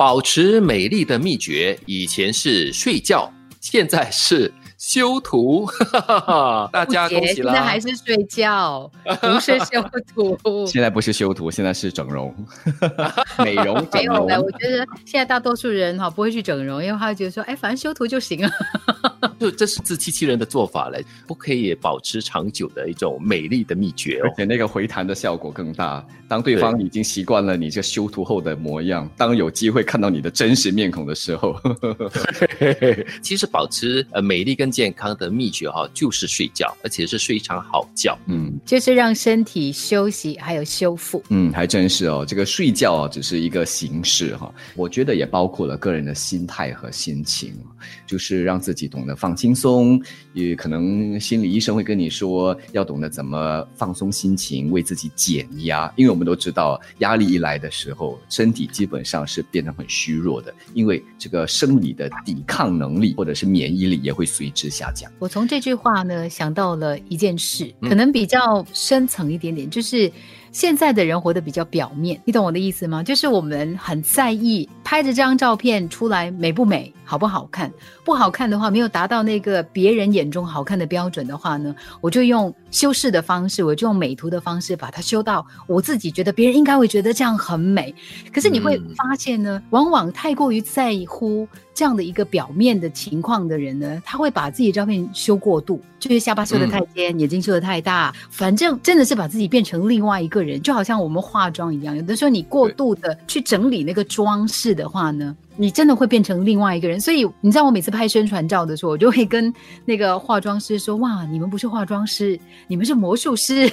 保持美丽的秘诀，以前是睡觉，现在是。修图，大家恭喜啦！现在还是睡觉，不是修图。现在不是修图，现在是整容、美容。没有的，我觉得现在大多数人哈不会去整容，因为他觉得说，哎，反正修图就行了。就这是自欺欺人的做法嘞，不可以保持长久的一种美丽的秘诀，而且那个回弹的效果更大。当对方已经习惯了你这修图后的模样，当有机会看到你的真实面孔的时候，其实保持呃美丽跟。健康的秘诀哈，就是睡觉，而且是睡一场好觉。嗯，就是让身体休息，还有修复。嗯，还真是哦。这个睡觉啊，只是一个形式哈，我觉得也包括了个人的心态和心情，就是让自己懂得放轻松。也可能心理医生会跟你说，要懂得怎么放松心情，为自己减压。因为我们都知道，压力一来的时候，身体基本上是变得很虚弱的，因为这个生理的抵抗能力或者是免疫力也会随之。下降。我从这句话呢想到了一件事，可能比较深层一点点，就是现在的人活得比较表面，你懂我的意思吗？就是我们很在意拍着这张照片出来美不美。好不好看？不好看的话，没有达到那个别人眼中好看的标准的话呢，我就用修饰的方式，我就用美图的方式把它修到我自己觉得别人应该会觉得这样很美。可是你会发现呢，往往太过于在乎这样的一个表面的情况的人呢，他会把自己的照片修过度，就是下巴修的太尖，眼睛修的太大，反正真的是把自己变成另外一个人，就好像我们化妆一样，有的时候你过度的去整理那个装饰的话呢。你真的会变成另外一个人，所以你知道我每次拍宣传照的时候，我就会跟那个化妆师说：“哇，你们不是化妆师，你们是魔术师。”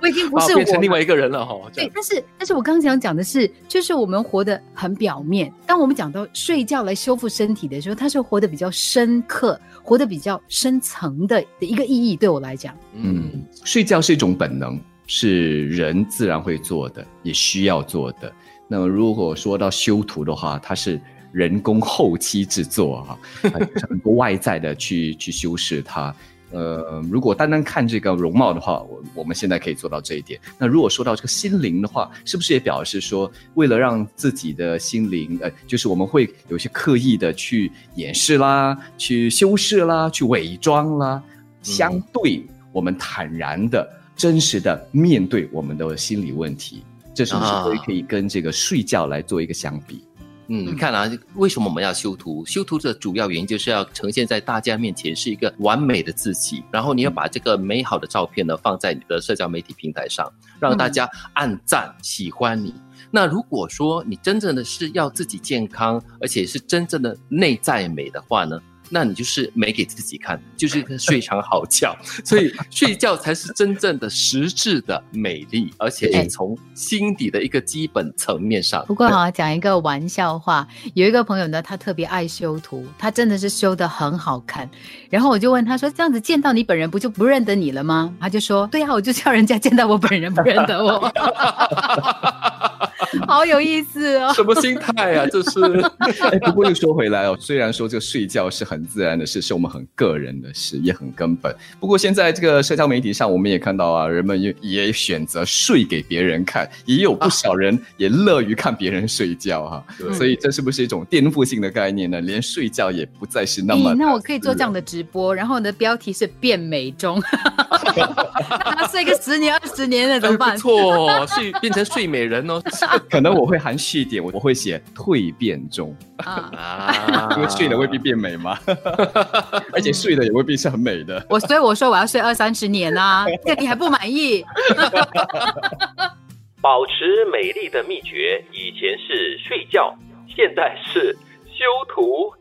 我已经不是我变成另外一个人了哈。对，但是但是我刚刚想讲的是，就是我们活得很表面。当我们讲到睡觉来修复身体的时候，它是活得比较深刻，活得比较深层的的一个意义。对我来讲，嗯，睡觉是一种本能，是人自然会做的，也需要做的。那么如果说到修图的话，它是人工后期制作啊，很多外在的去去修饰它。呃，如果单单看这个容貌的话，我我们现在可以做到这一点。那如果说到这个心灵的话，是不是也表示说，为了让自己的心灵，呃，就是我们会有些刻意的去掩饰啦，去修饰啦，去伪装啦，相对我们坦然的、真实的面对我们的心理问题。这是不是可以可以跟这个睡觉来做一个相比？嗯，你看啊，为什么我们要修图？修图的主要原因就是要呈现在大家面前是一个完美的自己，然后你要把这个美好的照片呢放在你的社交媒体平台上，让大家按赞喜欢你。那如果说你真正的是要自己健康，而且是真正的内在美的话呢？那你就是没给自己看，就是睡场好觉，所以睡觉才是真正的实质的美丽，而且是从心底的一个基本层面上。不过哈，讲一个玩笑话，有一个朋友呢，他特别爱修图，他真的是修的很好看。然后我就问他说：“这样子见到你本人，不就不认得你了吗？”他就说：“对呀，我就叫人家见到我本人不认得我。” 好有意思哦！什么心态啊？这是哎。不过又说回来哦，虽然说这个睡觉是很自然的事，是我们很个人的事，也很根本。不过现在这个社交媒体上，我们也看到啊，人们也也选择睡给别人看，也有不少人也乐于看别人睡觉哈。所以这是不是一种颠覆性的概念呢？连睡觉也不再是那么……那我可以做这样的直播，然后呢，标题是变美中，他 睡个十年二十年的 怎么办？错，睡变成睡美人哦。可能我会含蓄一点，我我会写蜕变中啊，因为睡了未必变美嘛，而且睡了也未必是很美的。我所以我说我要睡二三十年啊，这你还不满意？保持美丽的秘诀，以前是睡觉，现在是修图。